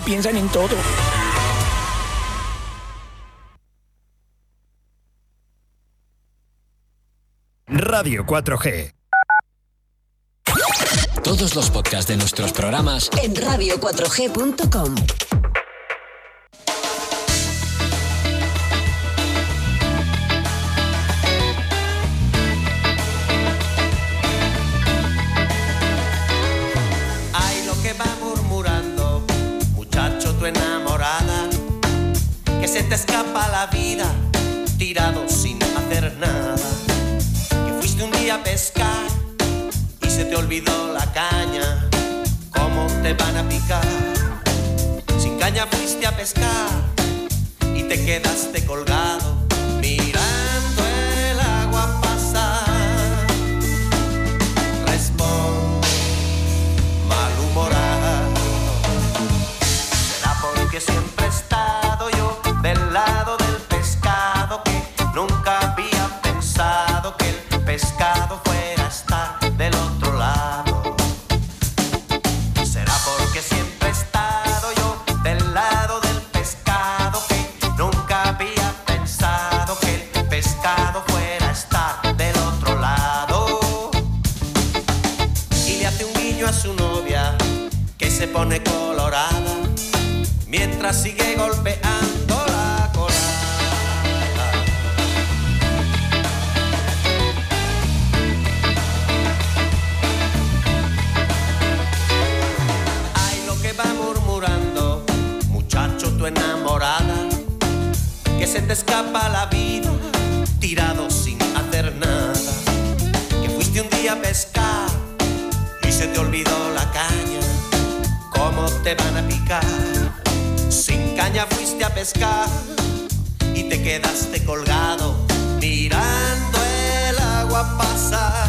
piensan en todo. Radio 4G. Todos los podcasts de nuestros programas en radio4g.com. olvidó la caña, cómo te van a picar. Sin caña fuiste a pescar y te quedaste colgado, mirando el agua pasar. Responde malhumorado. Será porque siempre he estado yo del lado del pescado que nunca había pensado que el pescado fuera y te quedaste colgado mirando el agua pasar.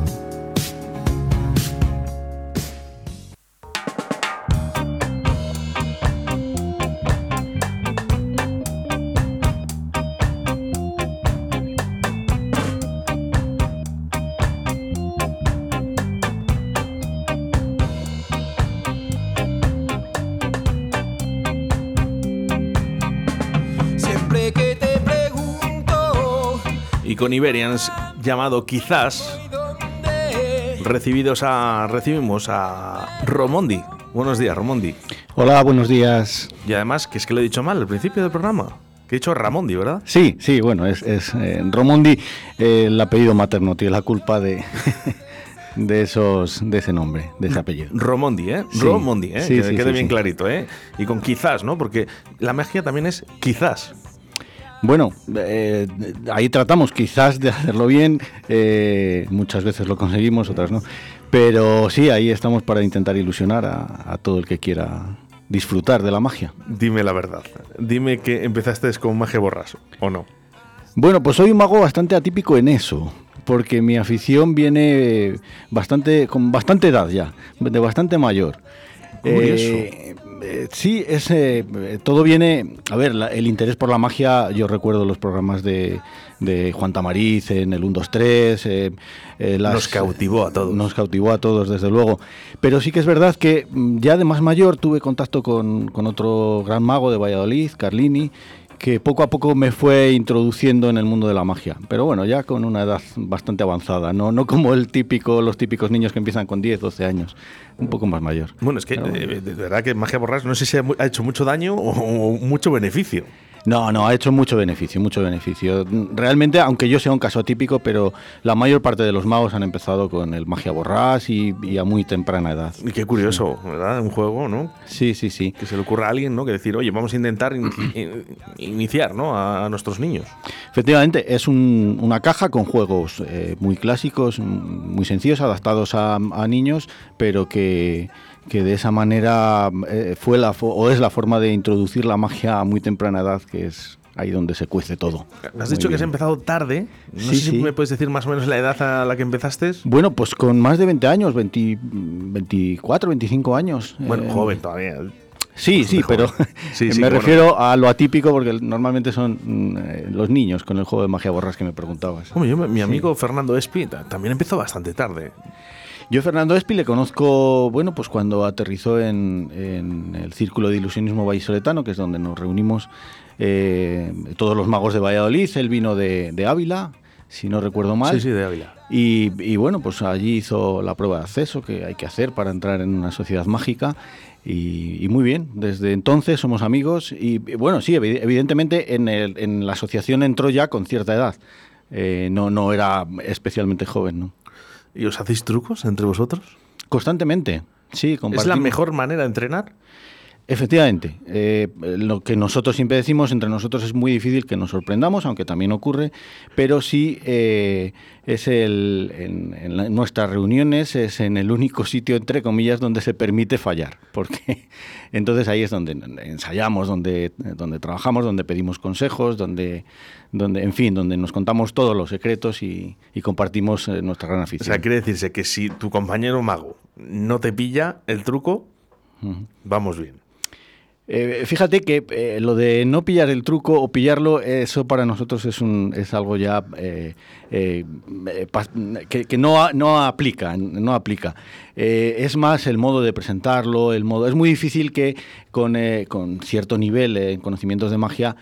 Con Iberians, llamado Quizás, recibidos a, recibimos a Romondi. Buenos días, Romondi. Hola, buenos días. Y además, que es que lo he dicho mal al principio del programa. Que he dicho Ramondi, ¿verdad? Sí, sí, bueno, es, es eh, Romondi, eh, el apellido materno, tiene la culpa de, de esos, de ese nombre, de ese apellido. Romondi, ¿eh? Sí. Romondi, ¿eh? Sí, que sí, quede bien clarito, ¿eh? Y con quizás, ¿no? Porque la magia también es quizás. Bueno, eh, ahí tratamos quizás de hacerlo bien, eh, muchas veces lo conseguimos, otras no, pero sí, ahí estamos para intentar ilusionar a, a todo el que quiera disfrutar de la magia. Dime la verdad. Dime que empezaste con magia borraso, ¿o no? Bueno, pues soy un mago bastante atípico en eso, porque mi afición viene bastante con bastante edad ya, de bastante mayor. Curioso. Eh, eh, sí, es, eh, eh, todo viene. A ver, la- el interés por la magia, yo recuerdo los programas de, de Juan Tamariz en el 1, 2, 3. eh, eh, las- Nos cautivó a todos. Nos cautivó a todos, desde luego. Pero sí que es verdad que mm, ya de más mayor tuve contacto con, con otro gran mago de Valladolid, Carlini, que poco a poco me fue introduciendo en el mundo de la magia. Pero bueno, ya con una edad bastante avanzada, no, no como el típico, los típicos niños que empiezan con 10, 12 años, un poco más mayor. Bueno, es que Pero eh, de verdad que magia borraso no sé si ha hecho mucho daño o, o mucho beneficio. No, no, ha hecho mucho beneficio, mucho beneficio. Realmente, aunque yo sea un caso atípico, pero la mayor parte de los magos han empezado con el magia borrás y, y a muy temprana edad. Y qué curioso, ¿verdad? Un juego, ¿no? Sí, sí, sí. Que se le ocurra a alguien, ¿no? Que decir, oye, vamos a intentar inici- in- iniciar, ¿no? A, nuestros niños. Efectivamente, es un- una caja con juegos eh, muy clásicos, muy sencillos, adaptados a, a niños, pero que, que de esa manera eh, fue la o es la forma de introducir la magia a muy temprana edad, que es ahí donde se cuece todo. Has dicho que has empezado tarde. No Sí, sé si sí. me puedes decir más o menos la edad a la que empezaste. Bueno, pues con más de 20 años, 20 24, 25 años. Bueno, eh, joven todavía. Sí, sí, pero. Sí, me bueno. refiero a lo atípico porque normalmente son mm, los niños con el juego de magia borras que me preguntabas. Hombre, yo, mi amigo Fernando Espi ta- también empezó bastante tarde. Yo Fernando Espi le conozco, bueno, pues cuando aterrizó en, en el Círculo de Ilusionismo Vallisoletano, que es donde nos reunimos eh, todos los magos de Valladolid. Él vino de, de Ávila, si no recuerdo mal. Sí, sí, de Ávila. Y, y bueno, pues allí hizo la prueba de acceso que hay que hacer para entrar en una sociedad mágica. Y, y muy bien, desde entonces somos amigos. Y, y bueno, sí, evi- evidentemente en, el- en la asociación entró ya con cierta edad. Eh, no, no era especialmente joven, ¿no? ¿Y os hacéis trucos entre vosotros? Constantemente, sí, ¿Es la mejor manera de entrenar? Efectivamente, eh, lo que nosotros siempre decimos, entre nosotros es muy difícil que nos sorprendamos, aunque también ocurre, pero sí eh, es el, en, en la- nuestras reuniones es en el único sitio, entre comillas, donde se permite fallar, porque entonces ahí es donde ensayamos, donde, donde trabajamos, donde pedimos consejos, donde, donde, en fin, donde nos contamos todos los secretos y, y compartimos eh, nuestra gran O afición. sea, quiere decirse que si tu compañero mago no te pilla el truco, vamos bien. Eh, fíjate que eh, lo de no pillar el truco o pillarlo, eso para nosotros es, un, es algo ya eh, que, que no, no aplica. No aplica. Es más el modo de presentarlo, el modo. Es muy difícil que con, con cierto nivel en conocimientos de magia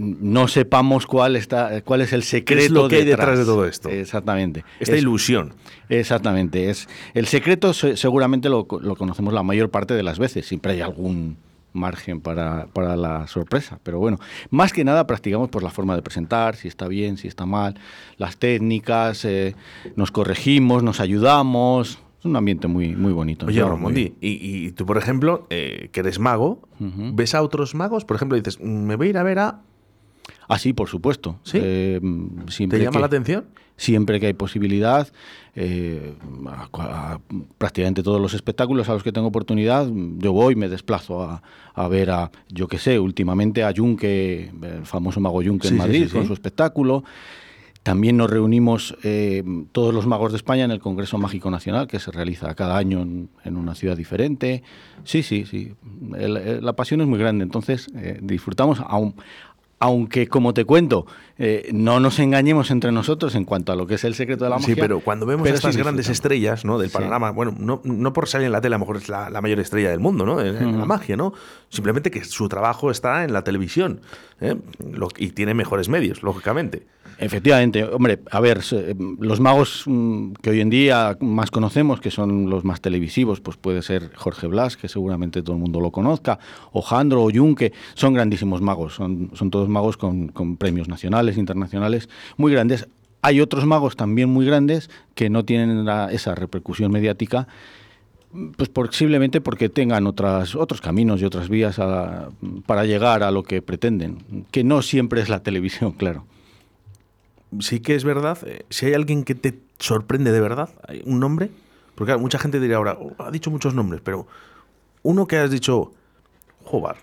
no sepamos cuál está, cuál es el secreto lo que hay detrás de todo esto? Exactamente. Esta Es- ilusión. Exactamente. Es, el secreto se- seguramente lo, lo conocemos la mayor parte de las veces. Siempre hay algún margen para, para la sorpresa. Pero bueno, más que nada practicamos por la forma de presentar, si está bien, si está mal, las técnicas, eh, nos corregimos, nos ayudamos. Es un ambiente muy, muy bonito. Oye, Ramondi, y, y tú, por ejemplo, eh, que eres mago. ¿ves a otros magos? Por ejemplo, dices, "Mm, me voy a ir a ver a... Ah, sí, por supuesto. ¿Sí? Eh, ¿Te siempre llama que- la atención? siempre que hay posibilidad, eh, a, cua- a prácticamente todos los espectáculos a los que tengo oportunidad, yo voy, me desplazo a, a ver a, yo qué sé, últimamente a Junque, el famoso mago Junque Sí, en Madrid, sí, con su espectáculo. También nos reunimos eh, todos los magos de España en el Congreso Mágico Nacional, que se realiza cada año en, en una ciudad diferente. Sí, sí, sí. El- el- la pasión es muy grande, entonces eh, disfrutamos, aun- aunque como te cuento, eh, no nos engañemos entre nosotros en cuanto a lo que es el secreto de la magia. Sí, pero cuando vemos pero a sí estas grandes estrellas ¿no? del Sí. panorama, bueno, no, no por salir en la tele, a lo mejor es la, la mayor estrella del mundo, ¿no? En, la magia, ¿no? Simplemente que su trabajo está en la televisión ¿eh? Lo- y tiene mejores medios, lógicamente. Efectivamente, hombre, a ver, los magos mm, que hoy en día más conocemos, que son los más televisivos, pues puede ser Jorge Blas, que seguramente todo el mundo lo conozca, o Jandro o Junque, son grandísimos magos, son, son todos magos con, con premios nacionales, internacionales, muy grandes. Hay otros magos también muy grandes que no tienen esa repercusión mediática, pues posiblemente porque tengan otras, otros caminos y otras vías para llegar a lo que pretenden, que no siempre es la televisión, claro. Sí que es verdad, eh, si hay alguien que te sorprende de verdad, ¿hay un nombre, porque mucha gente dirá ahora, "Oh, ha dicho muchos nombres, pero uno que has dicho, joder,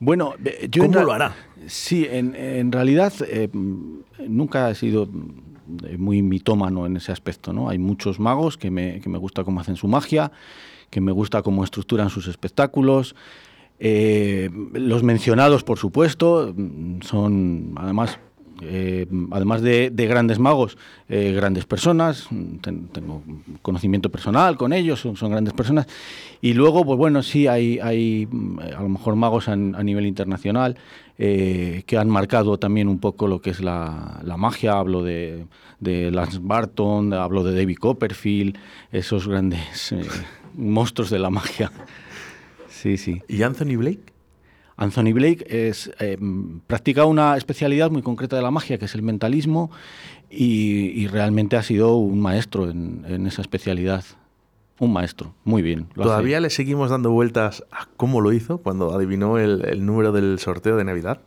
Bueno, eh, yo ¿Cómo lo hará? Sí, en, en realidad eh, nunca he sido mm, muy mitómano en ese aspecto, ¿no? Hay muchos magos que me, que me gusta cómo hacen su magia, que me gusta cómo estructuran sus espectáculos. Eh, los mencionados, por supuesto, mm, son además eh, además de, de grandes magos, eh, grandes personas, ten- tengo conocimiento personal con ellos, son, grandes personas. Y luego, pues bueno, sí, hay, hay mm, a lo mejor magos a, nivel internacional eh, que han marcado también un poco lo que es la, la magia. Hablo de, de Lance Barton, hablo de David Copperfield, esos grandes monstruos de la magia. Sí, sí. ¿y Anthony Blake? Anthony Blake es, eh, practica una especialidad muy concreta de la magia, que es el mentalismo, y, realmente ha sido un maestro en, esa especialidad. Un maestro, muy bien. ¿Todavía le seguimos dando vueltas a cómo lo hizo cuando adivinó el número del sorteo de Navidad?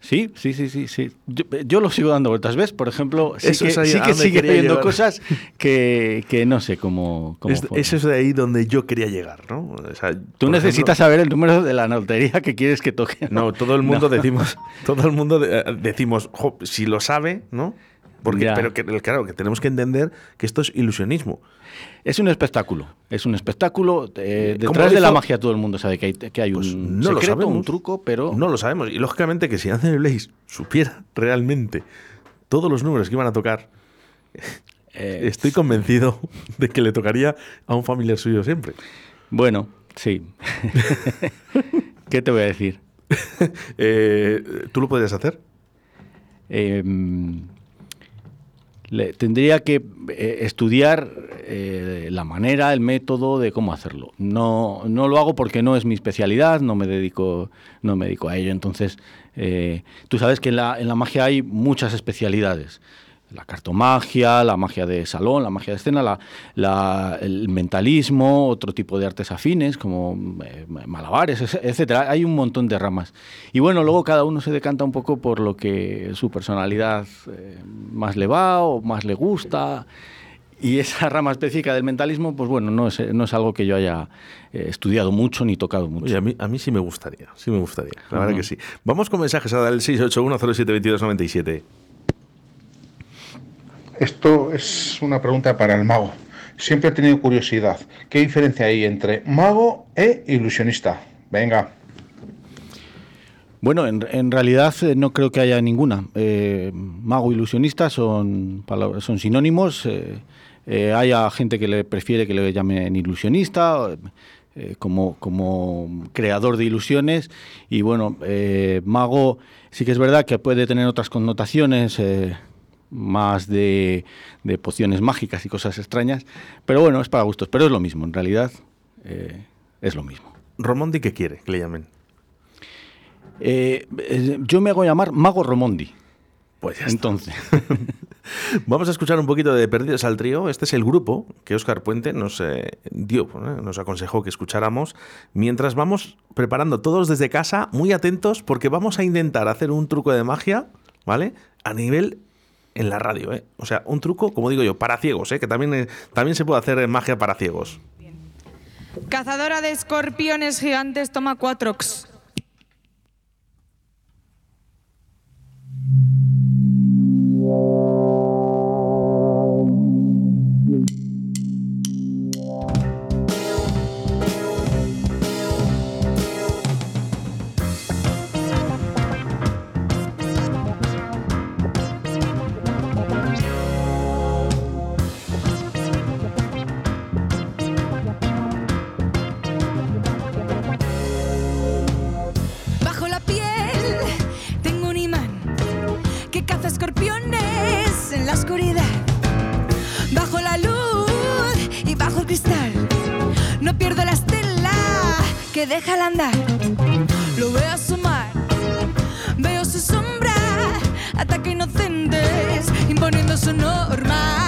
Sí, sí, sí, sí, sí. Yo, yo lo sigo dando vueltas, ¿ves? Por ejemplo, sí Eso que, es ahí sí que sigue habiendo llegar. cosas que, que no sé cómo, cómo Es, forman. eso es de ahí donde yo quería llegar, ¿no? O sea, Tú necesitas ejemplo- saber el número de la lotería que quieres que toque. No, todo el mundo No. decimos, todo el mundo eh, decimos, "Jo, si lo sabe, ¿no? Porque, Ya. pero que, claro, que tenemos que entender que esto es ilusionismo. Es un espectáculo. Es un espectáculo. eh, ¿Cómo detrás lo de la magia todo el mundo sabe que hay, que hay Pues un no lo secreto, sabemos. un truco, pero No lo sabemos. Y lógicamente que si Anthony Blaze supiera realmente todos los números que iban a tocar, eh, estoy convencido de que le tocaría a un familiar suyo siempre. bueno, sí. ¿Qué te voy a decir? Eh, ¿Tú lo podrías hacer? Eh, le- tendría que eh, estudiar eh, la manera, el método de cómo hacerlo. No, no lo hago porque no es mi especialidad, no me dedico, no me dedico a ello. Entonces, eh, tú sabes que en la, en la magia hay muchas especialidades. La cartomagia, la magia de salón, la magia de escena, la- la- el mentalismo, otro tipo de artes afines como eh, malabares, etcétera. Hay un montón de ramas. Y bueno, luego cada uno se decanta un poco por lo que su personalidad eh, más le va o más le gusta. Y esa rama específica del mentalismo, pues bueno, no es, no es algo que yo haya eh, estudiado mucho ni tocado mucho. Oye, a mí, a mí sí me gustaría, sí me gustaría, la verdad que sí. Vamos con mensajes a dar el 681072297. Esto es una pregunta para el mago. Siempre he tenido curiosidad. ¿Qué diferencia hay entre mago e ilusionista? Venga. Bueno, en, en realidad eh, no creo que haya ninguna. Eh, mago ilusionista son, palabras- son sinónimos. eh, eh, hay a gente que le prefiere que le llamen ilusionista, eh, como, como creador de ilusiones. Y bueno, mago sí que es verdad que puede tener otras connotaciones. Más de, de pociones mágicas y cosas extrañas, pero bueno, es para gustos, pero es lo mismo, en realidad eh, es lo mismo. Romondi, ¿qué quiere que le llamen? Eh, yo me hago llamar Mago Romondi. Pues ya está. Entonces, Vamos a escuchar un poquito de Perdidos al Trío. Este es el grupo que Óscar Puente nos eh, dio, nos aconsejó que escucháramos. Mientras vamos preparando todos desde casa, muy atentos, porque vamos a intentar hacer un truco de magia, ¿vale? A nivel en la radio, ¿eh? O sea, un truco, como digo yo, para ciegos, ¿eh? Que también, eh, también se puede hacer magia para ciegos. Cazadora de escorpiones gigantes toma cuatro. Al andar. Lo veo asomar, veo su sombra, ataca inocentes imponiendo su norma.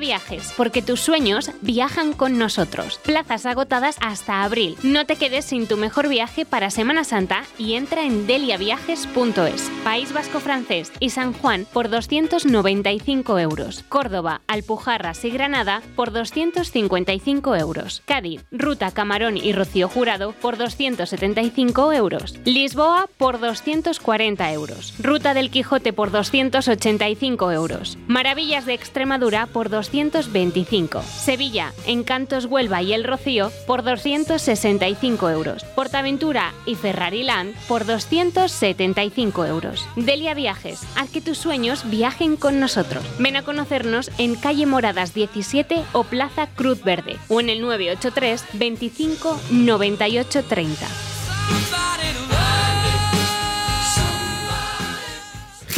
Viajes, porque tus sueños viajan con nosotros. Plazas agotadas hasta abril. No te quedes sin tu mejor viaje para Semana Santa y entra en deliaviajes.es. País Vasco Francés y San Juan por 295 euros. Córdoba, Alpujarras y Granada por 255 euros. Cádiz, Ruta Camarón y Rocío Jurado por 275 euros. Lisboa por 240 euros. Ruta del Quijote por 285 euros. Maravillas de Extremadura por 225. Sevilla, Encantos Huelva y El Rocío por 265 euros. Portaventura y Ferrari Land por 275 euros. Delia Viajes, haz que tus sueños viajen con nosotros. Ven a conocernos en calle Moradas 17 o Plaza Cruz Verde o en el 983 25 98 30.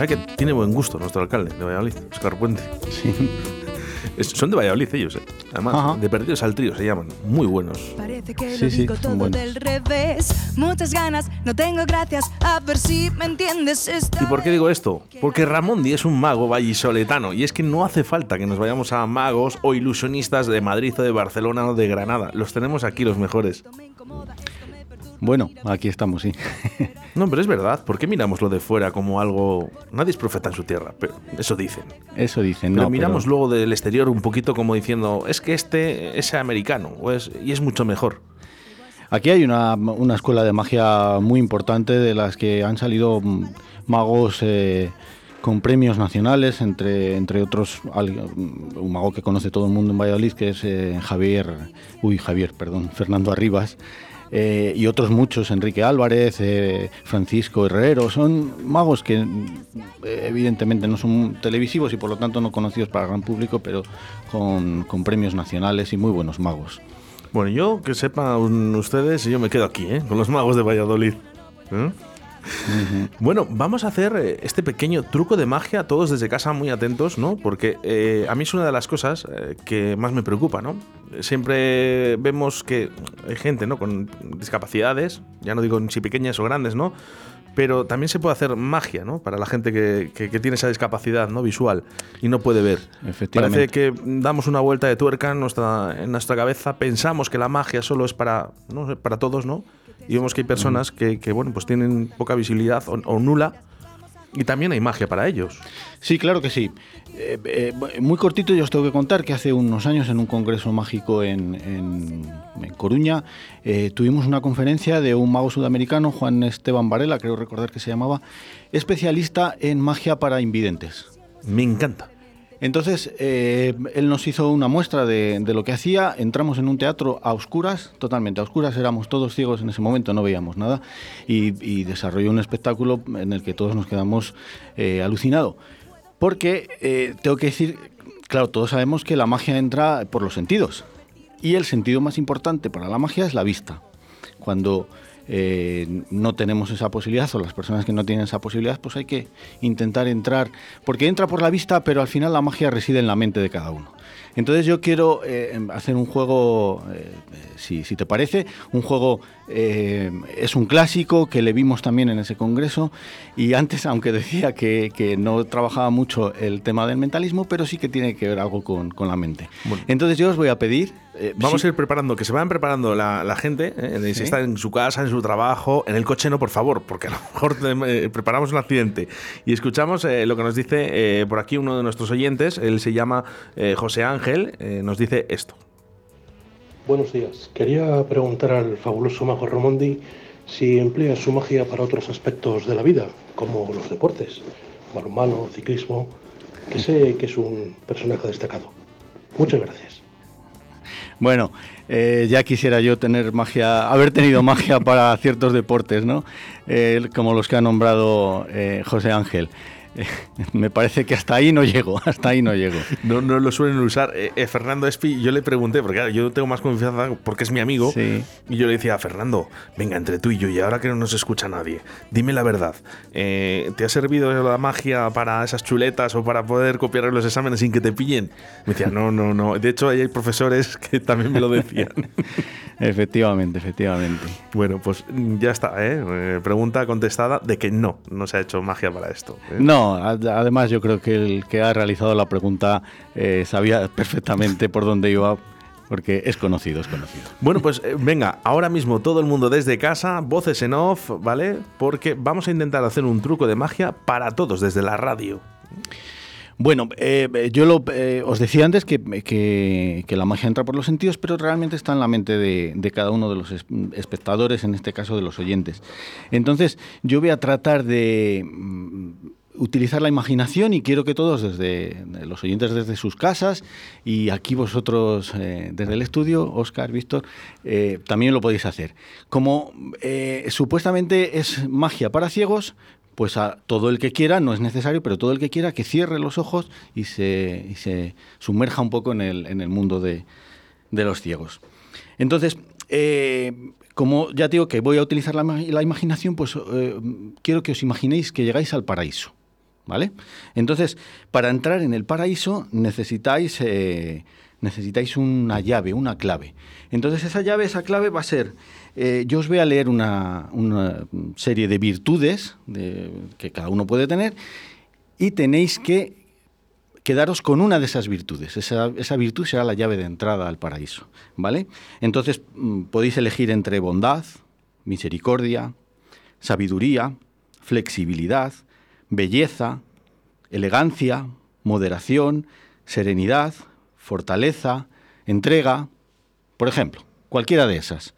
Verdad que tiene buen gusto nuestro alcalde de Valladolid, Oscar Puente. Sí. Es- son de Valladolid ellos, eh. además, Ajá. de perdidos al trío se llaman. Muy buenos. Parece que Sí, lo sí, digo todo buenos. del revés. Muchas ganas, no tengo gracias. A ver si me entiendes. Esta ¿Y por qué digo esto? Porque Ramondi es un mago vallisoletano y es que no hace falta que nos vayamos a magos o ilusionistas de Madrid o de Barcelona o de Granada. Los tenemos aquí los mejores. Bueno, aquí estamos, sí. No, pero es verdad. ¿Por qué miramos lo de fuera como algo... Nadie es profeta en su tierra, pero eso dicen. Eso dicen, Pero no. miramos pero- luego del exterior un poquito como diciendo, es que este es americano o es, y es mucho mejor. Aquí hay una, una escuela de magia muy importante de las que han salido mm, magos eh, con premios nacionales, entre, entre otros al- mm, un mago que conoce todo el mundo en Valladolid, que es eh, Javier, uy, Javier, perdón, Fernando Arribas. Eh, y otros muchos, Enrique Álvarez, eh, Francisco Herrero, son magos que eh, evidentemente no son televisivos y por lo tanto no conocidos para el gran público, pero con, con premios nacionales y muy buenos magos. Bueno, yo que sepan ustedes, yo me quedo aquí, ¿eh? con los magos de Valladolid. Bueno, vamos a hacer eh, este pequeño truco de magia, todos desde casa muy atentos, ¿no? Porque eh, a mí es una de las cosas eh, que más me preocupa, ¿no? Siempre vemos que hay gente, ¿no? Con discapacidades, ya no digo si pequeñas o grandes, ¿no? Pero también se puede hacer magia, ¿no? Para la gente que, que- que tiene esa discapacidad, ¿no? Visual y no puede ver. Efectivamente. Parece que damos una vuelta de tuerca en nuestra, en nuestra cabeza, pensamos que la magia solo es para, para todos, ¿no? Y vemos que hay personas que, que, bueno, pues tienen poca visibilidad o, o nula y también hay magia para ellos. Sí, claro que sí. Eh, eh, muy cortito yo os tengo que contar que hace unos años en un congreso mágico en, en- en Coruña eh, tuvimos una conferencia de un mago sudamericano, Juan Esteban Varela, creo recordar que se llamaba, especialista en magia para invidentes. Me encanta. Entonces, eh, él nos hizo una muestra de, lo que hacía. Entramos en un teatro a oscuras, totalmente a oscuras, éramos todos ciegos en ese momento, no veíamos nada, y, y desarrolló un espectáculo en el que todos nos quedamos eh, alucinados. Porque eh, tengo que decir, claro, todos sabemos que la magia entra por los sentidos. Y el sentido más importante para la magia es la vista. Cuando eh, no tenemos esa posibilidad o las personas que no tienen esa posibilidad, pues hay que intentar entrar, porque entra por la vista, pero al final la magia reside en la mente de cada uno. Entonces yo quiero eh, hacer un juego, eh, si, si te parece, un juego, es un clásico que le vimos también en ese congreso y antes, aunque decía que, que no trabajaba mucho el tema del mentalismo, pero sí que tiene que ver algo con, con la mente. Entonces yo os voy a pedir Eh, Vamos sí. a ir preparando, que se vayan preparando la, la gente, ¿eh? si Sí. está en su casa, en su trabajo, en el coche no, por favor, porque a lo mejor te- eh, preparamos un accidente. Y escuchamos eh, lo que nos dice eh, por aquí uno de nuestros oyentes, él se llama eh, José Ángel, eh, nos dice esto. Buenos días. Quería preguntar al fabuloso mago Ramondi si emplea su magia para otros aspectos de la vida, como los deportes, balonmano, ciclismo, que sé que es un personaje destacado. Muchas gracias. Bueno, eh, ya quisiera yo tener magia, haber tenido magia para ciertos deportes, ¿no? Eh, como los que ha nombrado eh, José Ángel. Me parece que hasta ahí no llego, hasta ahí no llego. No, no lo suelen usar. Eh, eh, Fernando Espi, yo le pregunté, porque claro, yo tengo más confianza porque es mi amigo. Y yo le decía, Fernando, venga, entre tú y yo, y ahora que no nos escucha nadie, dime la verdad. eh, ¿Te ha servido la magia para esas chuletas o para poder copiar los exámenes sin que te pillen? Me decía, no, no, no. De hecho, ahí hay profesores que también me lo decían. efectivamente, efectivamente. Bueno, pues ya está, ¿eh? Pregunta contestada de que no, no se ha hecho magia para esto. ¿eh? No, además yo creo que el que ha realizado la pregunta eh, sabía perfectamente por dónde iba, porque es conocido, es conocido. Bueno, pues eh, venga, ahora mismo todo el mundo desde casa, voces en off, ¿vale? Porque vamos a intentar hacer un truco de magia para todos desde la radio. Bueno, eh, yo lo, eh, os decía antes que, que- que la magia entra por los sentidos, pero realmente está en la mente de, de cada uno de los es- espectadores, en este caso de los oyentes. Entonces, yo voy a tratar de mm, utilizar la imaginación y quiero que todos, desde los oyentes desde sus casas y aquí vosotros eh, desde el estudio, Oscar, Víctor, eh, también lo podéis hacer. Como eh, supuestamente es magia para ciegos, pues a todo el que quiera, no es necesario, pero todo el que quiera que cierre los ojos y se, y se sumerja un poco en el, en el mundo de, los ciegos. Entonces, como ya digo que voy a utilizar la, la imaginación, pues quiero que os imaginéis que llegáis al paraíso. ¿Vale? Entonces, para entrar en el paraíso necesitáis, eh, necesitáis una llave, una clave. Entonces, esa llave, esa clave va a ser, eh, yo os voy a leer una, una serie de virtudes de- que cada uno puede tener y tenéis que quedaros con una de esas virtudes. Esa, esa virtud será la llave de entrada al paraíso. ¿Vale? Entonces, mm, podéis elegir entre bondad, misericordia, sabiduría, flexibilidad, belleza, elegancia, moderación, serenidad, fortaleza, entrega, por ejemplo, cualquiera de esas.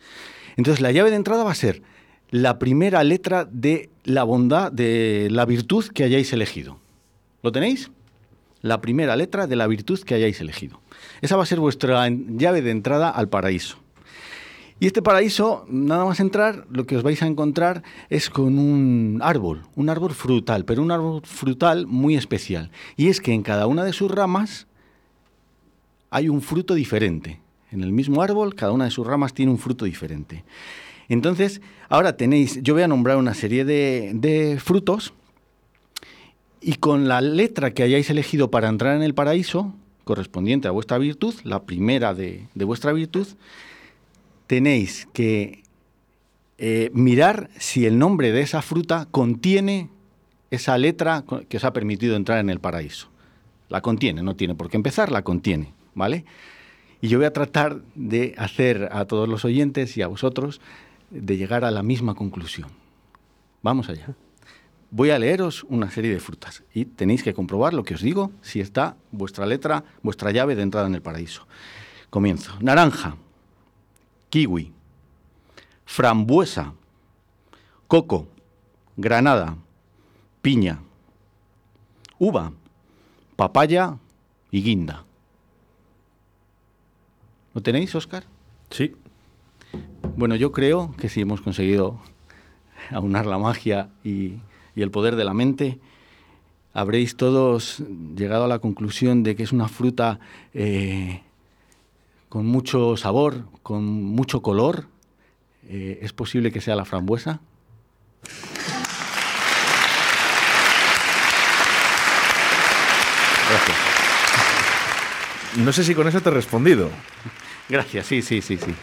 Entonces la llave de entrada va a ser la primera letra de la bondad, de la virtud que hayáis elegido. ¿Lo tenéis? La primera letra de la virtud que hayáis elegido. Esa va a ser vuestra llave de entrada al paraíso. Y este paraíso, nada más entrar, lo que os vais a encontrar es con un árbol, un árbol frutal, pero un árbol frutal muy especial. Y es que en cada una de sus ramas hay un fruto diferente. En el mismo árbol, cada una de sus ramas tiene un fruto diferente. Entonces, ahora tenéis, yo voy a nombrar una serie de, de frutos y con la letra que hayáis elegido para entrar en el paraíso, correspondiente a vuestra virtud, la primera de, de vuestra virtud, tenéis que eh, mirar si el nombre de esa fruta contiene esa letra que os ha permitido entrar en el paraíso. La contiene, no tiene por qué empezar, la contiene, ¿vale? Y yo voy a tratar de hacer a todos los oyentes y a vosotros de llegar a la misma conclusión. Vamos allá. Voy a leeros una serie de frutas y tenéis que comprobar lo que os digo, si está vuestra letra, vuestra llave de entrada en el paraíso. Comienzo. Naranja, kiwi, frambuesa, coco, granada, piña, uva, papaya y guinda. ¿Lo tenéis, Oscar? Sí. Bueno, yo creo que si hemos conseguido aunar la magia y, y el poder de la mente, habréis todos llegado a la conclusión de que es una fruta eh, con mucho sabor, con mucho color. Eh, ¿Es posible que sea la frambuesa? Gracias. No sé si con eso te he respondido. Gracias, sí, sí, sí, sí.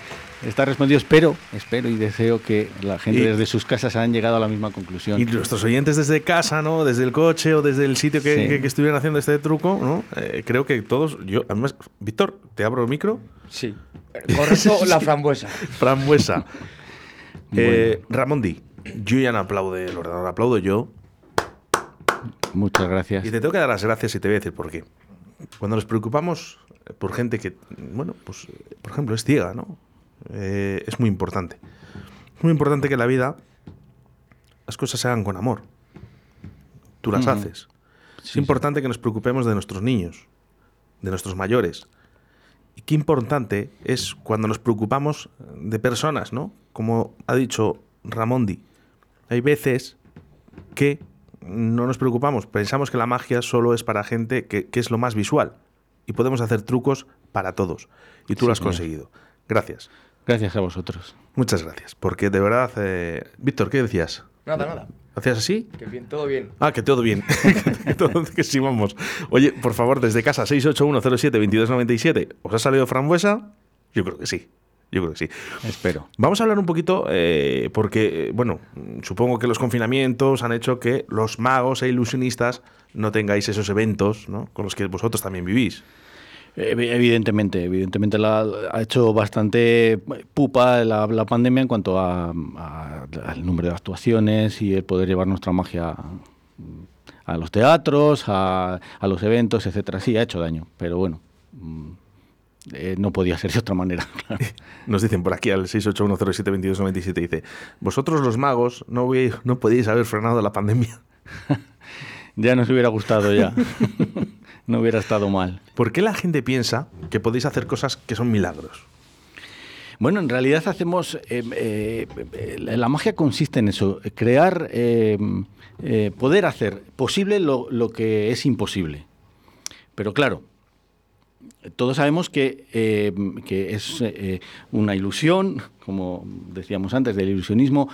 Está respondido, espero, espero y deseo que la gente Y- desde sus casas hayan llegado a la misma conclusión. Y nuestros oyentes desde casa, ¿no? Desde el coche o desde el sitio que, Sí. que- que estuvieran haciendo este truco, ¿no? Eh, creo que todos. Yo, además, Víctor, ¿te abro el micro? Sí. Correcto, la frambuesa. Frambuesa. Eh, Ramón Di, yo ya no aplaudo el ordenador, aplaudo yo. Muchas gracias. Y te tengo que dar las gracias y te voy a decir por qué. Cuando nos preocupamos por gente que, bueno, pues, por ejemplo, es ciega, ¿no? Eh, es muy importante. Es muy importante que en la vida las cosas se hagan con amor. Tú las haces. es importante que nos preocupemos de nuestros niños, de nuestros mayores. Y qué importante es cuando nos preocupamos de personas, ¿no? Como ha dicho Ramondi. Hay veces que no nos preocupamos, pensamos que la magia solo es para gente que, que es lo más visual. Y podemos hacer trucos para todos. Y tú Sí, lo has conseguido. Gracias. Gracias a vosotros. Muchas gracias. Porque de verdad, eh, Víctor, ¿qué decías? Nada, nada. ¿Hacías así? Que bien, todo bien. Ah, que todo bien. que, todo- que sí, vamos. Oye, por favor, desde casa, 68107-2297. ¿Os ha salido frambuesa? Yo creo que sí. Yo creo que sí. Espero. Vamos a hablar un poquito, eh, porque, eh, bueno, supongo que los confinamientos han hecho que los magos e ilusionistas no tengáis esos eventos ¿no? con los que vosotros también vivís. Evi- Evidentemente, evidentemente la, ha hecho bastante pupa la, la pandemia en cuanto a, a- al número de actuaciones y el poder llevar nuestra magia a los teatros, a, a los eventos, etcétera. Sí, ha hecho daño, pero bueno, mm, eh, no podía ser de otra manera. claro. Nos dicen por aquí al 681072297, dice, vosotros los magos no, hubi- no podéis haber frenado la pandemia. ya nos hubiera gustado ya. no hubiera estado mal. ¿Por qué la gente piensa que podéis hacer cosas que son milagros? Bueno, en realidad hacemos. eh, eh, eh, la magia consiste en eso: crear, eh, poder hacer posible lo, lo que es imposible. Pero claro, todos sabemos que, que es una ilusión, como decíamos antes, del ilusionismo,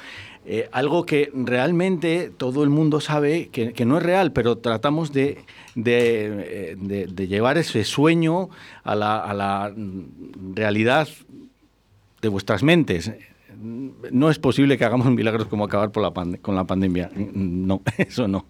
algo que realmente todo el mundo sabe que, que no es real, pero tratamos de, de, eh, de- de llevar ese sueño a la, a la realidad de vuestras mentes. No es posible que hagamos milagros como acabar por la con la pandemia. No, eso no.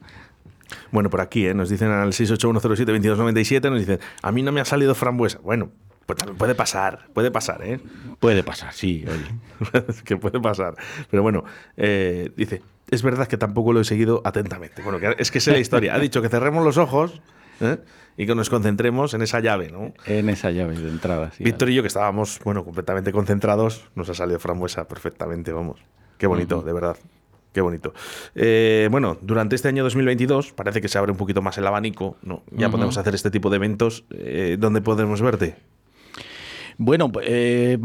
Bueno, por aquí ¿eh? nos dicen al 681072297, nos dicen, a mí no me ha salido frambuesa. Bueno, pues también puede pasar, puede pasar, ¿eh? Puede pasar, sí, oye. que puede pasar. Pero bueno, eh, dice, es verdad que tampoco lo he seguido atentamente. Bueno, que es que sé la historia. Ha dicho que cerremos los ojos ¿eh? y que nos concentremos en esa llave, ¿no? En esa llave de entrada, sí. Víctor y yo, que estábamos, bueno, completamente concentrados, nos ha salido frambuesa perfectamente, vamos. Qué bonito, de verdad. Qué bonito. Eh, bueno, durante este año 2022 parece que se abre un poquito más el abanico, ¿no? Ya podemos hacer este tipo de eventos. Eh, ¿Dónde podemos verte? Bueno, eh,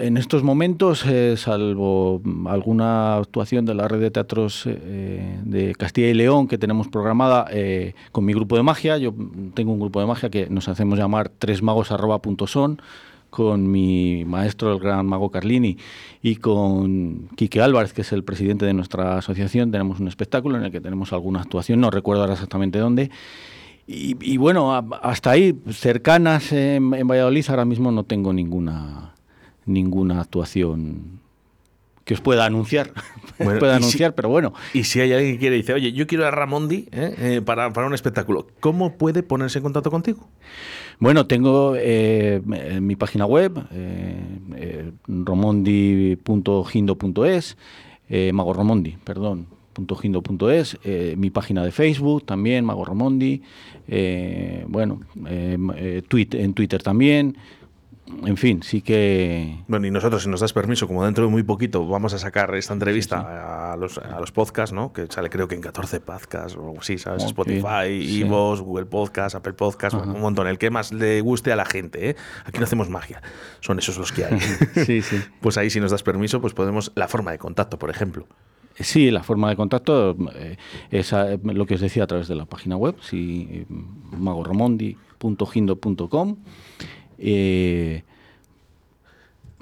en estos momentos, eh, salvo alguna actuación de la red de teatros eh, de Castilla y León que tenemos programada eh, con mi grupo de magia, yo tengo un grupo de magia que nos hacemos llamar tresmagos.son con mi maestro, el gran mago Carlini, y con Quique Álvarez, que es el presidente de nuestra asociación, tenemos un espectáculo en el que tenemos alguna actuación, no recuerdo ahora exactamente dónde, y, y bueno, hasta ahí, cercanas en, en Valladolid, ahora mismo no tengo ninguna, ninguna actuación que os pueda anunciar. Bueno, pueda y si- anunciar, pero bueno. Y si hay alguien que quiere dice, oye, yo quiero a Ramondi ¿eh? Eh, para, para un espectáculo, ¿cómo puede ponerse en contacto contigo? Bueno, tengo eh, en mi página web, eh, eh, romondi.gindo.es, eh, Mago Romondi, perdón, punto gindo punto es, eh, mi página de Facebook también, Mago Romondi, eh, bueno, eh, eh, tweet- en Twitter también, en fin, sí que... Bueno, y nosotros, si nos das permiso, como dentro de muy poquito vamos a sacar esta entrevista A, los, a los podcasts, ¿no? Que sale creo que en 14 podcasts o así, ¿sabes? Spotify. Sí. Evox, Google Podcast, Apple Podcast, Ajá. un montón. El que más le guste a la gente, ¿eh? Aquí no hacemos magia, son esos los que hay. Sí, sí. Pues ahí, si nos das permiso, pues podemos... La forma de contacto, por ejemplo. Sí, la forma de contacto eh, es lo que os decía a través de la página web, sí, eh, magoromondi.gindo.com. Eh,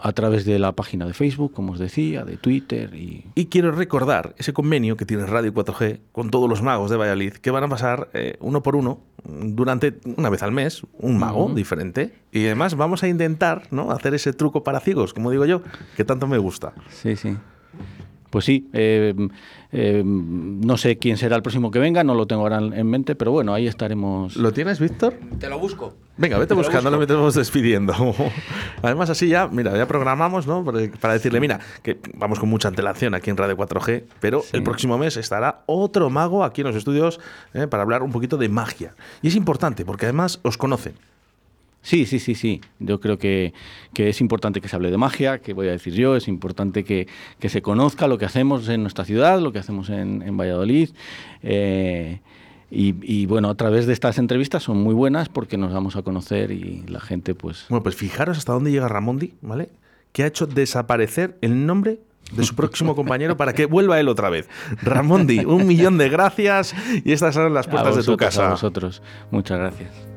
a través de la página de Facebook, como os decía, de Twitter y... Y quiero recordar ese convenio que tiene Radio 4G con todos los magos de Valladolid, que van a pasar eh, uno por uno durante una vez al mes, un mago diferente. Y además vamos a intentar ¿no? hacer ese truco para ciegos, como digo yo, que tanto me gusta. Sí, sí. Pues sí, eh, eh, no sé quién será el próximo que venga, no lo tengo ahora en mente, pero bueno, ahí estaremos. ¿Lo tienes, Víctor? Te lo busco. Venga, vete buscando, lo metemos despidiendo. Además, así ya, mira, ya programamos, ¿no? Para- Para decirle, mira, que vamos con mucha antelación aquí en Radio 4G, pero el próximo mes estará otro mago aquí en los estudios ¿eh? para hablar un poquito de magia. Y es importante porque además os conocen. Sí, sí, sí, sí. Yo creo que, que es importante que se hable de magia, que voy a decir yo, es importante que, que se conozca lo que hacemos en nuestra ciudad, lo que hacemos en, en Valladolid. eh, y, y, bueno, a través de estas entrevistas son muy buenas porque nos damos a conocer y la gente pues... Bueno, pues fijaros hasta dónde llega Ramondi, ¿vale? Que ha hecho desaparecer el nombre de su próximo compañero para que vuelva él otra vez. Ramondi, un millón de gracias y estas son las a puertas de tu casa. A vosotros. Muchas gracias.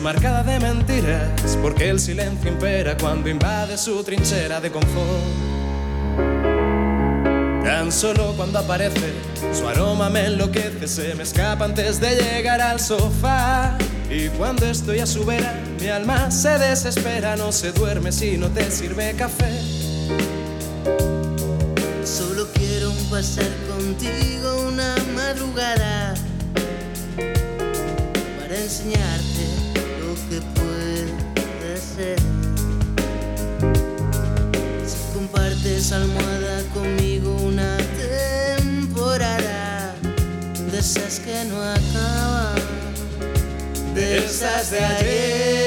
Marcada de mentiras porque el silencio impera cuando invade su trinchera de confort. Tan solo cuando aparece, su aroma me enloquece, se me escapa antes de llegar al sofá. Y cuando estoy a su vera, mi alma se desespera, no se duerme si no te sirve café. Solo quiero pasar contigo una madrugada para enseñarte Si compartes almohada conmigo una temporada de esas que no acaban, de esas de ayer.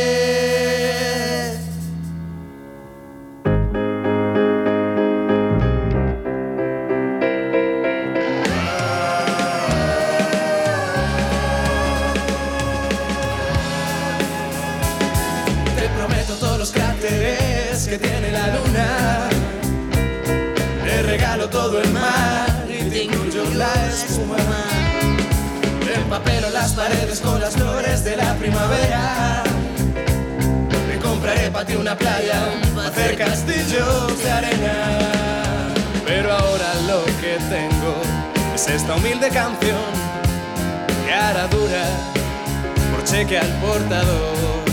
Las paredes con las flores de la primavera. Te compraré para ti una playa, hacer castillos de arena. Pero ahora lo que tengo es esta humilde canción que hará dura por cheque al portador.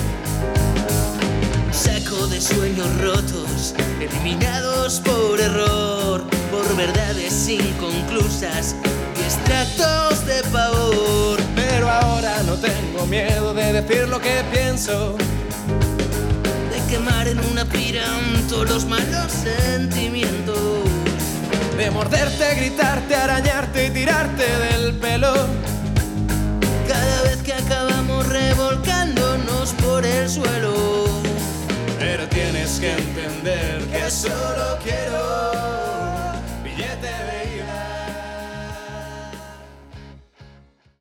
Saco de sueños rotos, eliminados por error, por verdades inconclusas y extractos de pavor. Pero ahora no tengo miedo de decir lo que pienso. De quemar en una pira todos los malos sentimientos. De morderte, gritarte, arañarte y tirarte del pelo. Cada vez que acabamos revolcándonos por el suelo. Pero tienes que entender que solo quiero